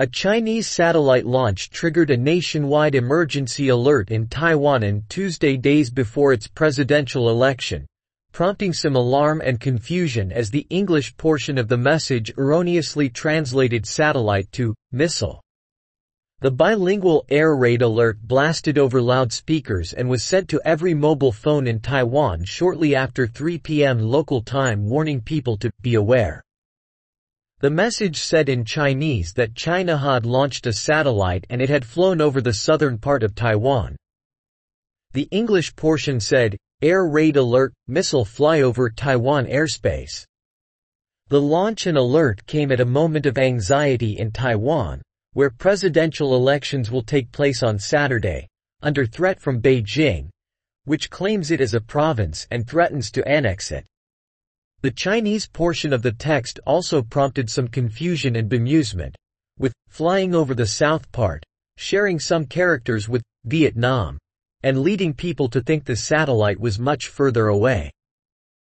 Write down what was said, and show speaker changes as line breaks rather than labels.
A Chinese satellite launch triggered a nationwide emergency alert in Taiwan on Tuesday days before its presidential election, prompting some alarm and confusion as the English portion of the message erroneously translated satellite to missile. The bilingual air raid alert blasted over loudspeakers and was sent to every mobile phone in Taiwan shortly after 3 p.m. local time warning people to be aware. The message said in Chinese that China had launched a satellite and it had flown over the southern part of Taiwan. The English portion said, Air Raid Alert, missile fly over Taiwan airspace. The launch and alert came at a moment of anxiety in Taiwan, where presidential elections will take place on Saturday, under threat from Beijing, which claims it as a province and threatens to annex it. The Chinese portion of the text also prompted some confusion and bemusement, with flying over the south part, sharing some characters with Vietnam, and leading people to think the satellite was much further away.